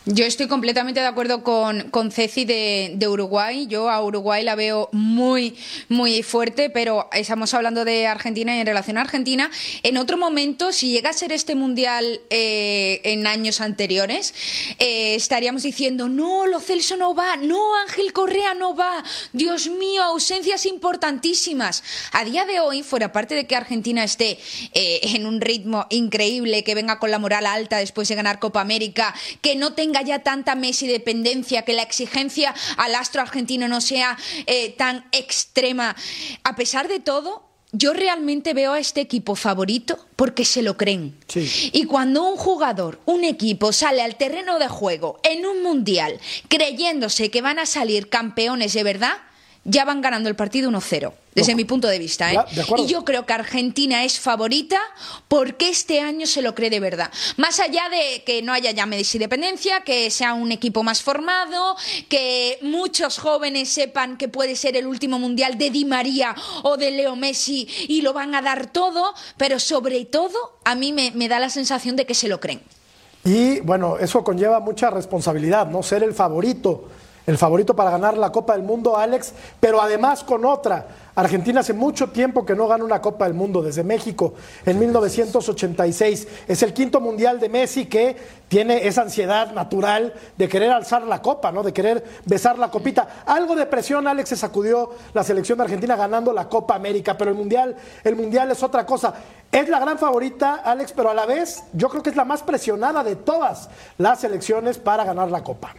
Yo estoy completamente de acuerdo con, con Ceci de, Uruguay. Yo a Uruguay la veo muy, muy fuerte, pero estamos hablando de Argentina y en relación a Argentina. En otro momento, si llega a ser este mundial eh, en años anteriores, eh, estaríamos diciendo: no, Lo Celso no va, no, Ángel Correa no va. Dios mío, ausencias importantísimas. A día de hoy, fuera parte de que Argentina esté eh, en un ritmo increíble, que venga con la moral alta después de ganar Copa América, que no tenga haya tanta Messi dependencia, que la exigencia al astro argentino no sea eh, tan extrema. A pesar de todo, yo realmente veo a este equipo favorito porque se lo creen. Y cuando un jugador, un equipo sale al terreno de juego en un mundial creyéndose que van a salir campeones de verdad, ya van ganando el partido 1-0, desde mi punto de vista. ¿eh? y yo creo que Argentina es favorita porque este año se lo cree de verdad. Más allá de que no haya ya Messi dependencia, que sea un equipo más formado, que muchos jóvenes sepan que puede ser el último mundial de Di María o de Leo Messi y lo van a dar todo, pero sobre todo a mí me, me da la sensación de que se lo creen.
Y bueno, eso conlleva mucha responsabilidad, ¿no? Ser el favorito el favorito para ganar la Copa del Mundo, Alex, pero además con otra. Argentina hace mucho tiempo que no gana una Copa del Mundo, desde México en 1986. Es el quinto mundial de Messi que tiene esa ansiedad natural de querer alzar la copa, ¿no? De querer besar la copita. Algo de presión, Alex, se sacudió la selección de Argentina ganando la Copa América, pero el mundial, el mundial es otra cosa. Es la gran favorita, Alex, pero a la vez yo creo que es la más presionada de todas las selecciones para ganar la Copa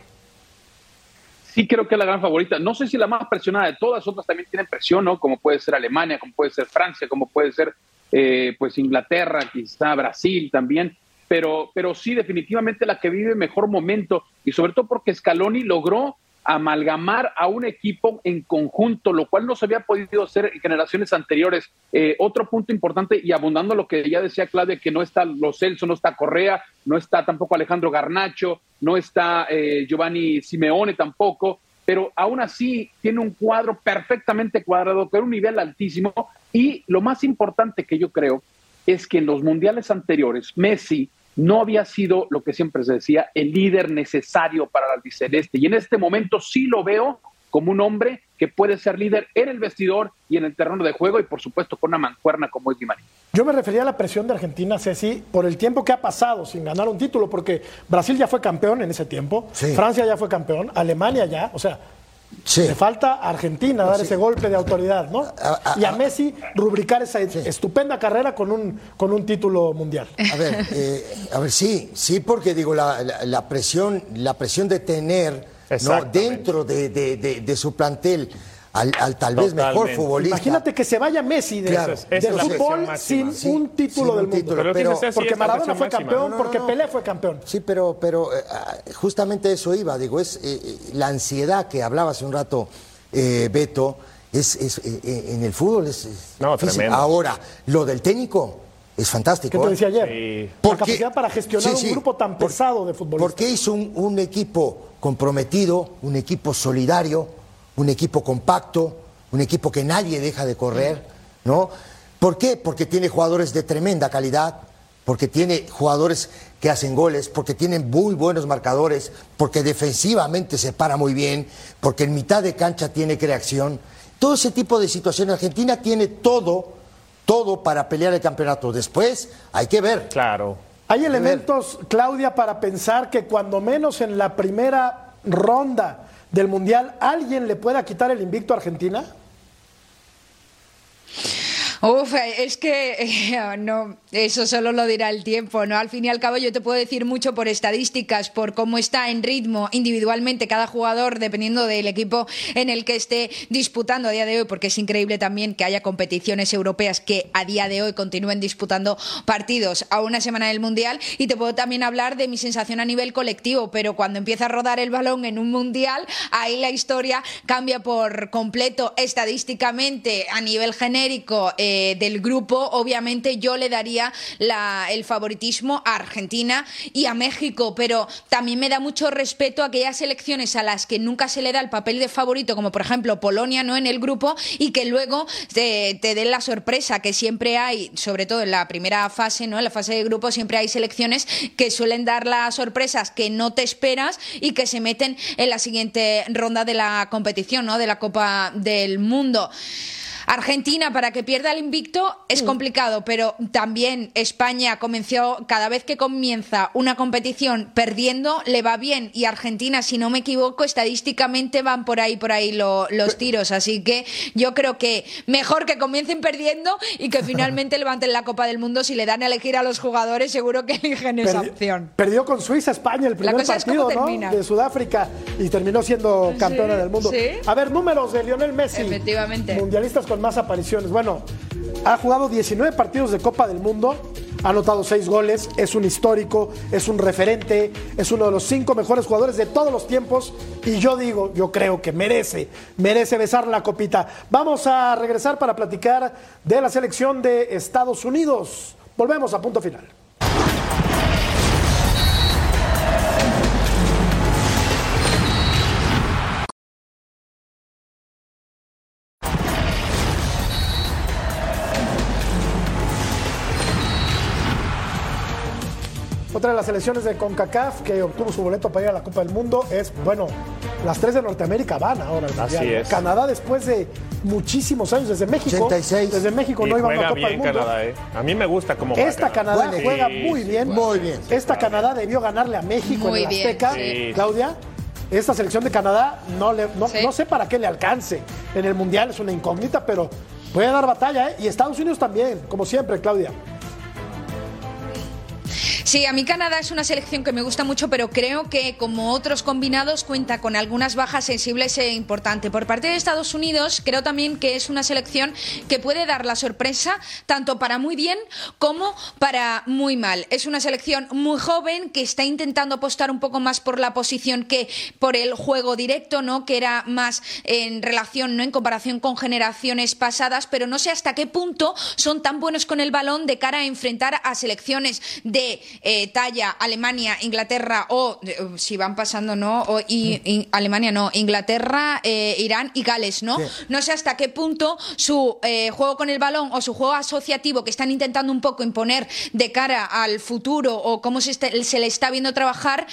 sí creo que es la gran favorita. No sé si la más presionada de todas, otras también tienen presión, ¿no? Como puede ser Alemania, como puede ser Francia, como puede ser eh, pues Inglaterra, quizá Brasil también. Pero, pero sí, definitivamente la que vive mejor momento y sobre todo porque Scaloni logró amalgamar a un equipo en conjunto, lo cual no se había podido hacer en generaciones anteriores. Eh, otro punto importante, y abundando lo que ya decía Claudia, que no está Los Celso, no está Correa, no está tampoco Alejandro Garnacho, no está eh, Giovanni Simeone tampoco, pero aún así tiene un cuadro perfectamente cuadrado, con un nivel altísimo, y lo más importante que yo creo es que en los mundiales anteriores, Messi no había sido lo que siempre se decía, el líder necesario para el albiceleste. Y en este momento sí lo veo como un hombre que puede ser líder en el vestidor y en el terreno de juego y por supuesto con una mancuerna como es Di María.
Yo me refería a la presión de Argentina, Ceci, por el tiempo que ha pasado sin ganar un título, porque Brasil ya fue campeón en ese tiempo, Francia ya fue campeón, Alemania ya, o sea, le falta a Argentina dar ese golpe de autoridad, ¿no? y a Messi rubricar esa estupenda carrera con un, con un título mundial.
A ver, eh, a ver, sí, sí, porque digo, la, presión, la presión de tener dentro de, su plantel al, tal vez mejor futbolista.
Imagínate que se vaya Messi de, fútbol sin un título del mundo. porque Maradona fue campeón, porque Pelé fue campeón.
Sí, pero, pero eh, ah, justamente eso iba, digo, es eh, eh, la ansiedad que hablaba hace un rato Beto, es, es en el fútbol es,
no,
Ahora, lo del técnico es fantástico.
¿Qué te decía ayer? La capacidad para gestionar un grupo tan pesado de futbolistas.
Porque hizo un equipo comprometido, un equipo solidario, un equipo compacto, un equipo que nadie deja de correr, ¿no? ¿Por qué? Porque tiene jugadores de tremenda calidad, porque tiene jugadores que hacen goles, porque tienen muy buenos marcadores, porque defensivamente se para muy bien, porque en mitad de cancha tiene creación. Todo ese tipo de situaciones. Argentina tiene todo, todo para pelear el campeonato. Después hay que ver.
Claro.
Hay elementos, Claudia, para pensar que cuando menos en la primera ronda del Mundial, ¿alguien le pueda quitar el invicto a Argentina?
Uf, es que eh, no, eso solo lo dirá el tiempo, ¿no? Al fin y al cabo yo te puedo decir mucho por estadísticas, por cómo está en ritmo individualmente cada jugador, dependiendo del equipo en el que esté disputando a día de hoy, porque es increíble también que haya competiciones europeas que a día de hoy continúen disputando partidos a una semana del Mundial. Y te puedo también hablar de mi sensación a nivel colectivo, pero cuando empieza a rodar el balón en un Mundial, ahí la historia cambia por completo estadísticamente a nivel genérico. Eh, del grupo, obviamente yo le daría el favoritismo a Argentina y a México, pero también me da mucho respeto a aquellas selecciones a las que nunca se le da el papel de favorito, como por ejemplo Polonia, ¿no? En el grupo, y que luego te, den la sorpresa que siempre hay, sobre todo en la primera fase, ¿no? En la fase de grupo siempre hay selecciones que suelen dar las sorpresas que no te esperas y que se meten en la siguiente ronda de la competición, ¿no? De la Copa del Mundo. Argentina, para que pierda el invicto, es mm. complicado, pero también España comenzó, cada vez que comienza una competición perdiendo, le va bien. Y Argentina, si no me equivoco, estadísticamente van por ahí, por ahí los tiros. Así que yo creo que mejor que comiencen perdiendo y que finalmente levanten la Copa del Mundo. Si le dan a elegir a los jugadores, seguro que eligen esa opción.
Perdió con Suiza, España, el primer partido de Sudáfrica y terminó siendo campeona del mundo. A ver, números de Lionel Messi.
Efectivamente.
Mundialistas más apariciones. Bueno, ha jugado 19 partidos de Copa del Mundo, ha anotado 6 goles, es un histórico, es un referente, es uno de los 5 mejores jugadores de todos los tiempos y yo digo, yo creo que merece, merece besar la copita. Vamos a regresar para platicar de la selección de Estados Unidos. Volvemos a punto final. Otra de las selecciones de CONCACAF que obtuvo su boleto para ir a la Copa del Mundo es, bueno, las tres de Norteamérica van ahora al Así Es. Canadá después de muchísimos años, desde México. 86. Desde México no iban a la Copa del Mundo.
Canadá, ¿eh? A mí me gusta cómo
Esta Canadá, juega muy bien.
Muy bien.
Esta Canadá debió ganarle a México en el Azteca. Claudia esta selección de Canadá no, le, no, no, sé para qué le alcance. En el Mundial es una incógnita, pero puede dar batalla, ¿eh? Y Estados Unidos también, como siempre, Claudia.
Sí, a mí Canadá es una selección que me gusta mucho, pero creo que como otros combinados cuenta con algunas bajas sensibles e importantes. Por parte de Estados Unidos, creo también que es una selección que puede dar la sorpresa tanto para muy bien como para muy mal. Es una selección muy joven que está intentando apostar un poco más por la posición que por el juego directo, ¿no? Que era más en relación, no en comparación con generaciones pasadas, pero no sé hasta qué punto son tan buenos con el balón de cara a enfrentar a selecciones de eh, talla Alemania, Inglaterra o eh, si van pasando, ¿no? O, y, Alemania no, Inglaterra, eh, Irán y Gales, ¿no? No sé hasta qué punto su juego con el balón o su juego asociativo que están intentando un poco imponer de cara al futuro o cómo se, se le está viendo trabajar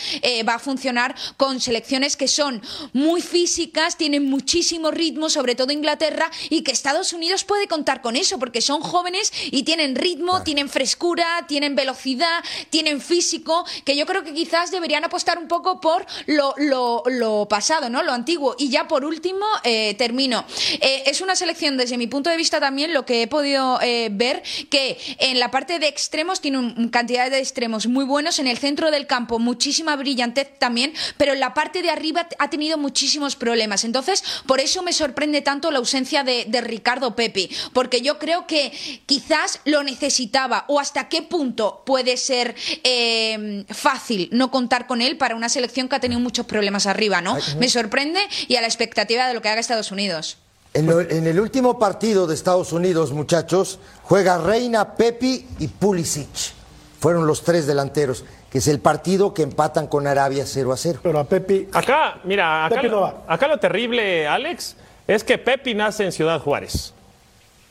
va a funcionar con selecciones que son muy físicas, tienen muchísimo ritmo, sobre todo Inglaterra, y que Estados Unidos puede contar con eso porque son jóvenes y tienen ritmo, tienen frescura, tienen velocidad, tienen físico, que yo creo que quizás deberían apostar un poco por lo, lo, pasado, ¿no? Lo antiguo. Y ya por último, eh, termino. Eh, es una selección, desde mi punto de vista también, lo que he podido eh, ver, que en la parte de extremos tiene una cantidad de extremos muy buenos, en el centro del campo muchísima brillantez también, pero en la parte de arriba ha tenido muchísimos problemas. Entonces, por eso me sorprende tanto la ausencia de, de Ricardo Pepi, porque yo creo que quizás lo necesitaba o hasta qué punto puede ser eh, fácil no contar con él para una selección que ha tenido muchos problemas arriba, ¿no? Me sorprende y a la expectativa de lo que haga Estados Unidos.
En, el último partido de Estados Unidos, muchachos, juega Reina, Pepi y Pulisic. Fueron los tres delanteros, que es el partido que empatan con Arabia 0 a 0.
Pero a Pepi.
Acá, mira, acá, acá lo terrible, Alex, es que Pepi nace en Ciudad Juárez.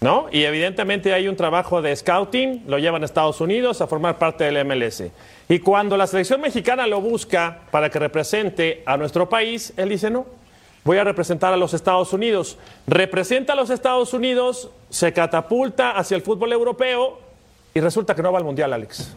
¿No? Y evidentemente hay un trabajo de scouting, lo llevan a Estados Unidos a formar parte del MLS. Y cuando la selección mexicana lo busca para que represente a nuestro país, él dice no. Voy a representar a los Estados Unidos. Representa a los Estados Unidos, se catapulta hacia el fútbol europeo y resulta que no va al Mundial, Alex.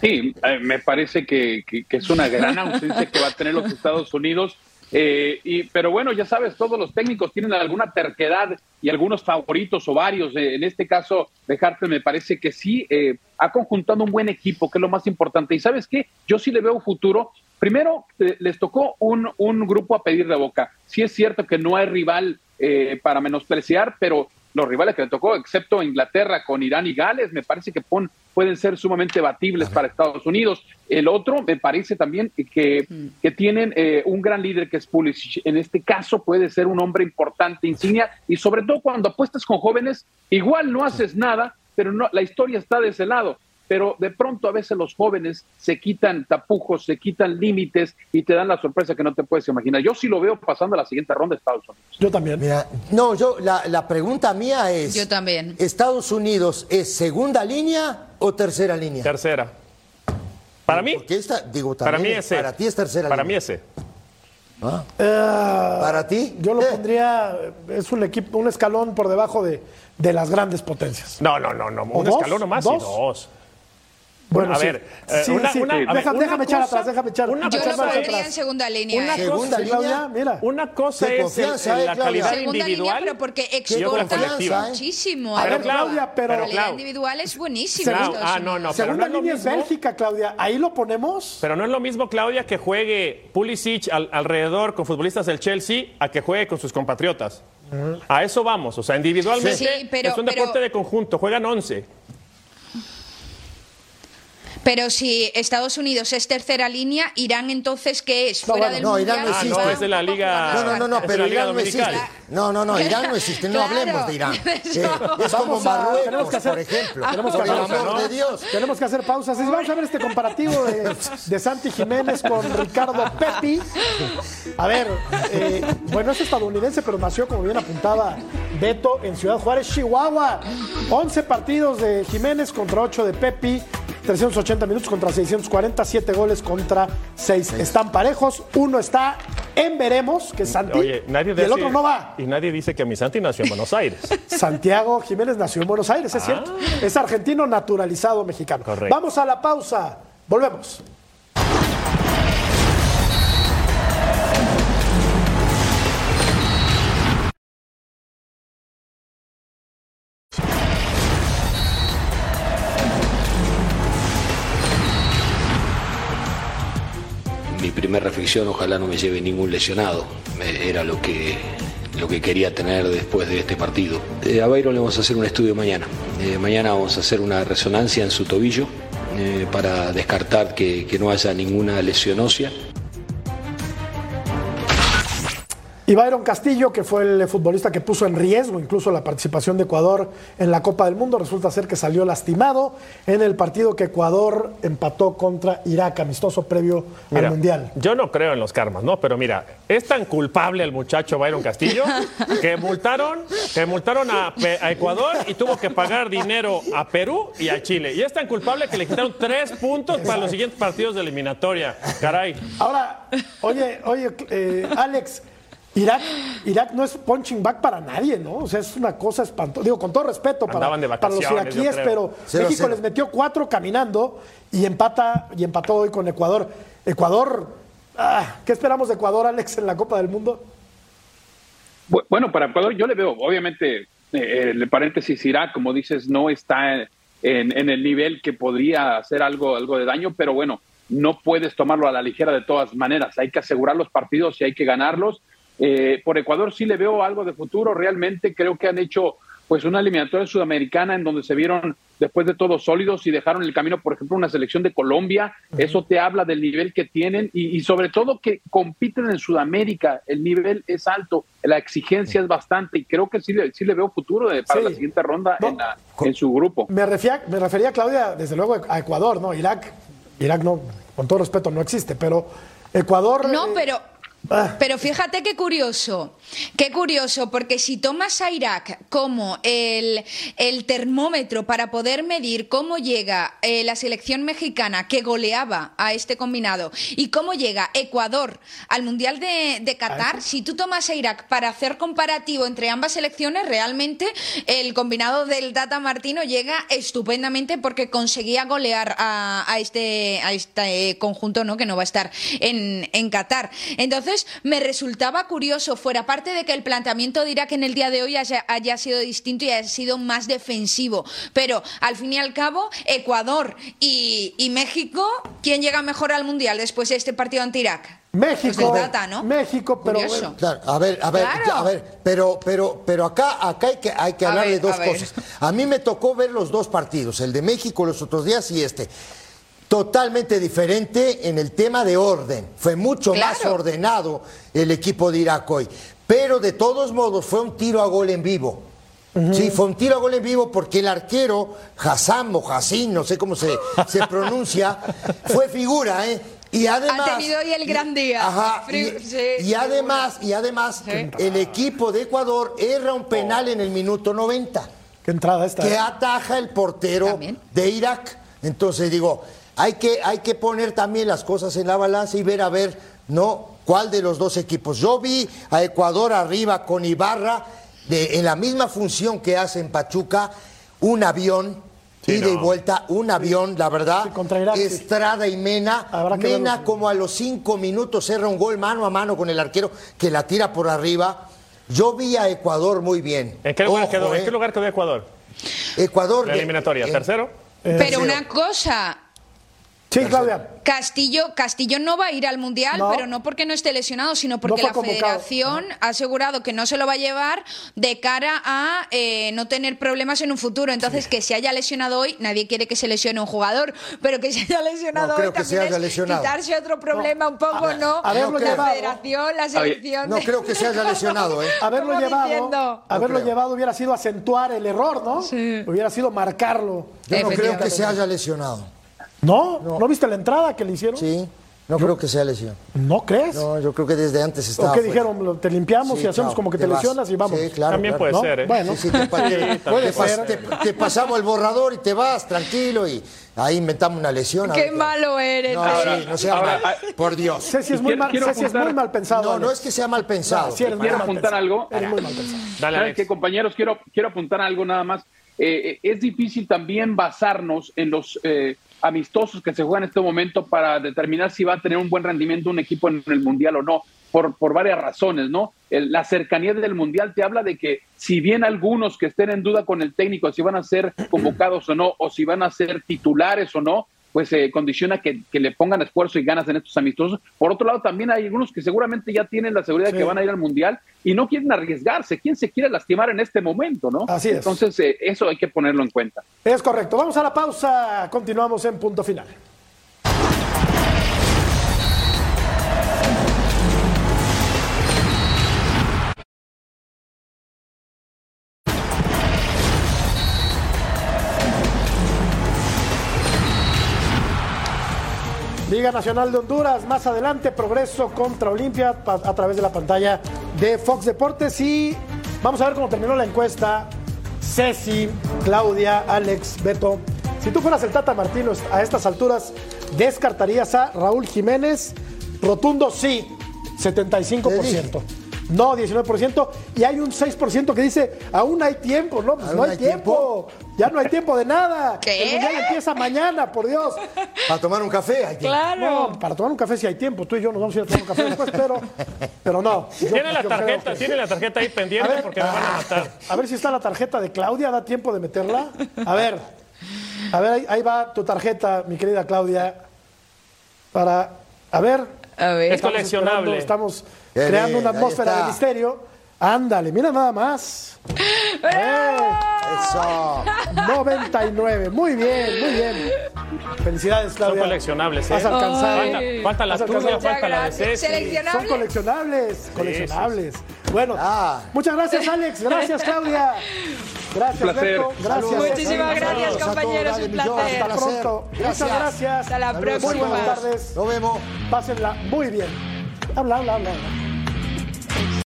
Sí, eh, me parece que, que es una gran ausencia que va a tener los Estados Unidos Eh, y, pero bueno, ya sabes, todos los técnicos tienen alguna terquedad y algunos favoritos o varios. Eh, en este caso, dejarte me parece que sí eh, ha conjuntado un buen equipo, que es lo más importante. Y sabes qué, yo sí le veo futuro. Primero, les tocó un, un, grupo a pedir de boca. Sí es cierto que no hay rival para menospreciar, pero los rivales que le tocó, excepto Inglaterra con Irán y Gales, me parece que pueden ser sumamente batibles para Estados Unidos. El otro, me parece también que, que tienen eh, un gran líder que es Pulisic. En este caso puede ser un hombre importante, insignia, y sobre todo cuando apuestas con jóvenes, igual no haces nada, pero no, la historia está de ese lado pero de pronto a veces los jóvenes se quitan tapujos, se quitan límites y te dan la sorpresa que no te puedes imaginar. Yo sí lo veo pasando a la siguiente ronda de Estados Unidos.
Yo también.
Mira, no, yo la, la pregunta mía es.
Yo también.
¿Estados Unidos es segunda línea o tercera línea?
Tercera. Para mí.
Porque esta, digo,
para mí ese.
Para ti es tercera
para
línea.
Para mí ese.
¿Ah? Uh, ¿Para ti?
Yo lo eh. pondría, es un equipo, un escalón por debajo de, de las grandes potencias.
No, no, no, no. Un dos? escalón nomás ¿Dos? y dos.
Bueno,
a
sí.
ver,
sí,
una,
sí.
una,
Deja,
una
déjame echar
cosa,
atrás, déjame echar
Yo lo pondría en segunda línea.
Una
¿eh?
¿Segunda
cosa,
línea?
Mira.
Una cosa es el-
eh,
la
Claudia.
calidad
Segunda
individual
línea, pero porque exporta.
¿eh?
muchísimo.
A ver. Claudia, pero-
La calidad individual es buenísima.
Ah, no, no,
Segunda línea es
mismo.
Bélgica, Claudia. Ahí lo ponemos.
Pero no es lo mismo, Claudia, que juegue Pulisic al- alrededor con futbolistas del Chelsea a que juegue con sus compatriotas. A eso vamos. O sea, individualmente
Sí, pero-
es un
pero-
deporte de conjunto. Juegan 11.
Pero si Estados Unidos es tercera línea, Irán entonces, ¿qué es?
No,
Fuera
bueno,
del
no,
Mundial,
Irán no
Ah,
existe.
no, es de la Liga.
No, no, no, no
de
pero Irán no existe. No, no, no, Irán no existe. No
Claro.
hablemos de Irán. Eh, es como Marruecos,
que hacer-
por ejemplo.
tenemos que
por el
hacer-
amor
¿no?
de Dios.
Tenemos que hacer pausas. Vamos a ver este comparativo de, de Santi Jiménez con Ricardo Pepi. A ver, eh, bueno, es estadounidense, pero nació, como bien apuntaba Beto, en Ciudad Juárez, Chihuahua. 11 partidos de Jiménez contra 8 de Pepi. 380 minutos contra 640, 7 goles contra 6. Están parejos, uno está en veremos, que es Santi,
Oye, nadie
y el otro no va.
Y nadie dice que mi Santi nació en Buenos Aires.
Santiago Jiménez nació en Buenos Aires, es cierto. Es argentino naturalizado mexicano.
Correcto.
Vamos a la pausa. Volvemos.
Reflexión, ojalá no me lleve ningún lesionado. Era lo que, lo que quería tener después de este partido. Eh, a Byron le vamos a hacer un estudio mañana. Eh, mañana vamos a hacer una resonancia en su tobillo eh, para descartar que, que no haya ninguna lesión ósea.
Y Byron Castillo, que fue el futbolista que puso en riesgo incluso la participación de Ecuador en la Copa del Mundo, resulta ser que salió lastimado en el partido que Ecuador empató contra Irak, amistoso previo
Mira,
al Mundial.
Yo no creo en los karmas, ¿no? Pero mira, es tan culpable el muchacho Byron Castillo que multaron, que multaron a Ecuador y tuvo que pagar dinero a Perú y a Chile. Y es tan culpable que le quitaron tres puntos para los siguientes partidos de eliminatoria. Caray.
Ahora, oye, oye, eh, Alex, Irak, Irak no es punching back para nadie, ¿no? O sea, es una cosa espantosa. Digo, con todo respeto para, los iraquíes, pero
Cero,
México
cero.
les metió cuatro caminando y empata y empató hoy con Ecuador. Ecuador, ah, ¿qué esperamos de Ecuador, Alex, en la Copa del Mundo?
Bu- Bueno, para Ecuador yo le veo, obviamente, eh, el paréntesis Irak, como dices, no está en, en el nivel que podría hacer algo, algo de daño, pero bueno, no puedes tomarlo a la ligera de todas maneras. Hay que asegurar los partidos y hay que ganarlos. Eh, por Ecuador sí le veo algo de futuro. Realmente creo que han hecho pues una eliminatoria sudamericana en donde se vieron después de todo sólidos y dejaron el camino, por ejemplo, una selección de Colombia. Eso te habla del nivel que tienen y, y sobre todo que compiten en Sudamérica. El nivel es alto, la exigencia es bastante y creo que sí le, sí le veo futuro de- para
Sí.
la siguiente ronda
No.
en, la- en su grupo.
Me refería, me refería, Claudia, desde luego a Ecuador, ¿no? Irak, Irak no, con todo respeto, no existe, pero Ecuador.
No,
eh,
pero. Pero fíjate qué curioso, qué curioso, porque si tomas a Irak como el, el termómetro para poder medir cómo llega eh, la selección mexicana que goleaba a este combinado y cómo llega Ecuador al Mundial de, de Qatar, si tú tomas a Irak para hacer comparativo entre ambas selecciones, realmente el combinado del Tata Martino llega estupendamente porque conseguía golear a, a este, a este conjunto ¿no? que no va a estar en, en Qatar. Entonces, Entonces, me resultaba curioso, fuera parte de que el planteamiento dirá que en el día de hoy haya, haya sido distinto y haya sido más defensivo, pero al fin y al cabo, Ecuador y, y México, ¿quién llega mejor al Mundial después de este partido ante Irak?
México,
Pues de data, ¿no?
México, pero
Curioso.
bueno,
Claro, a ver, a ver,
Claro.
a ver, pero, pero, pero acá, acá hay que, hay que hablar
ver,
de dos
a ver.
cosas. A mí me tocó ver los dos partidos, el de México los otros días y este. Totalmente diferente en el tema de orden. Fue mucho más ordenado el equipo de Irak hoy. Pero de todos modos fue un tiro a gol en vivo. Sí, fue un tiro a gol en vivo porque el arquero, Hassan o Hassin, no sé cómo se, se pronuncia, fue figura, ¿eh? Y además.
Ha tenido hoy el gran día.
Ajá, y,
sí,
además, y además,
Sí.
el equipo de Ecuador erra un penal en el minuto 90
qué entrada esta.
que
¿eh?
ataja el portero
También.
de Irak. Entonces digo, hay que, hay que poner también las cosas en la balanza y ver a ver, ¿no? ¿Cuál de los dos equipos? Yo vi a Ecuador arriba con Ibarra, de- en la misma función que hace en Pachuca, un avión,
Sí,
ida y vuelta, un avión, la verdad.
Sí.
Estrada y Mena. Mena
verlo.
como a los cinco minutos cerra un gol mano a mano con el arquero que la tira por arriba. Yo vi a Ecuador muy bien.
¿En qué lugar,
Ojo,
quedó, ¿En
eh.
qué lugar quedó Ecuador?
Ecuador.
La eliminatoria.
en-
¿Tercero?
Pero una cosa,
Sí, Claudia.
Castillo, Castillo no va a ir al Mundial,
No.
pero no porque no esté lesionado, sino porque la
convocado.
federación ha asegurado que no se lo va a llevar de cara a eh, no tener problemas en un futuro. Entonces, que se haya lesionado hoy, nadie quiere que se lesione un jugador, pero que se haya lesionado
No creo
hoy
que se
también
haya
es
lesionado.
quitarse otro problema un poco, ¿no?
haberlo
la
llevado.
federación, la selección.
No creo que se haya lesionado, ¿eh?
Haberlo llevado, haberlo llevado hubiera sido acentuar el error, ¿no?
Sí.
Hubiera sido marcarlo.
Yo no creo que se haya lesionado.
¿No? ¿No, viste la entrada que le hicieron?
Sí, no creo que sea lesión.
¿No crees?
No, yo creo que desde antes
¿O
estaba.
qué
fuera.
dijeron? Lo- Te limpiamos
Sí,
y hacemos como que te, lesionas y vamos.
Sí, claro.
También
claro.
puede
¿No?
ser, ¿eh?
Bueno,
Sí, sí, te, pa- te-
puede
te pas-
ser.
te- te pasamos el borrador y te vas tranquilo y ahí inventamos una lesión.
Qué
ver qué-
malo eres.
No, sí, no sea
Ahora,
mal. Por Dios.
Ceci es muy
Quiero-
mal, Ceci es muy mal pensado.
No, no es que sea mal pensado.
Eres
Quiero
mal
apuntar
pensado.
algo.
Eres muy mal pensado.
Dale,
¿Saben
Alex.
qué, compañeros? Quiero, quiero apuntar algo nada más. Eh, eh, es difícil también basarnos en los eh, amistosos que se juegan en este momento para determinar si va a tener un buen rendimiento un equipo en el Mundial o no, por, por varias razones, ¿no? El- la cercanía del Mundial te habla de que si bien algunos que estén en duda con el técnico, si van a ser convocados o no, o si van a ser titulares o no, pues se condiciona que, que le pongan esfuerzo y ganas en estos amistosos. Por otro lado, también hay algunos que seguramente ya tienen la seguridad
Sí.
de que van a ir al Mundial y no quieren arriesgarse. ¿Quién se quiere lastimar en este momento, no?
Así es.
Entonces, eh, eso hay que ponerlo en cuenta.
Es correcto. Vamos a la pausa. Continuamos en punto final. Liga Nacional de Honduras, más adelante, progreso contra Olimpia a través de la pantalla de Fox Deportes. Y vamos a ver cómo terminó la encuesta. Ceci, Claudia, Alex, Beto. Si tú fueras el Tata Martino a estas alturas, ¿descartarías a Raúl Jiménez? Rotundo sí, 75%. No, 19%. Y hay un 6% que dice, aún hay tiempo, ¿no? Pues
¿Aún
no hay
hay
tiempo. Ya no hay tiempo de nada.
¿Qué?
El mundial empieza mañana, por Dios.
Para tomar un café. hay que-
Claro.
No, para tomar un café si hay tiempo. Tú y yo nos vamos a ir a tomar un café después, pero, pero no. Yo-
Tiene la tarjeta,
que-
tiene la tarjeta ahí
A
pendiente
ver,
porque me van a matar.
A ver si está la tarjeta de Claudia. ¿Da tiempo de meterla? A ver. A ver, ahí, ahí va tu tarjeta, mi querida Claudia. Para. A ver.
A ver.
Es
Estamos
coleccionable.
Estamos
Qué
creando
bien,
una atmósfera de misterio. Ándale, mira nada más. Eh,
Eso.
99. Muy bien, muy bien. Felicidades,
Son
Claudia.
coleccionables, ¿eh?
Has alcanzado.
Falta, falta la
Has
tuya,
alcanzado.
falta la de. Ceci.
Son coleccionables, coleccionables. Bueno,
Ah.
muchas gracias Alex, gracias Claudia. Gracias
Un placer.
Beto, gracias.
Saludos.
Muchísimas gracias, compañeros, un placer.
Hasta
placer.
pronto.
Gracias.
Muchas gracias.
Hasta la
Saludos.
Muy
próxima.
buenas tardes.
Nos vemos.
Pásenla muy bien. Habla, habla, habla. habla.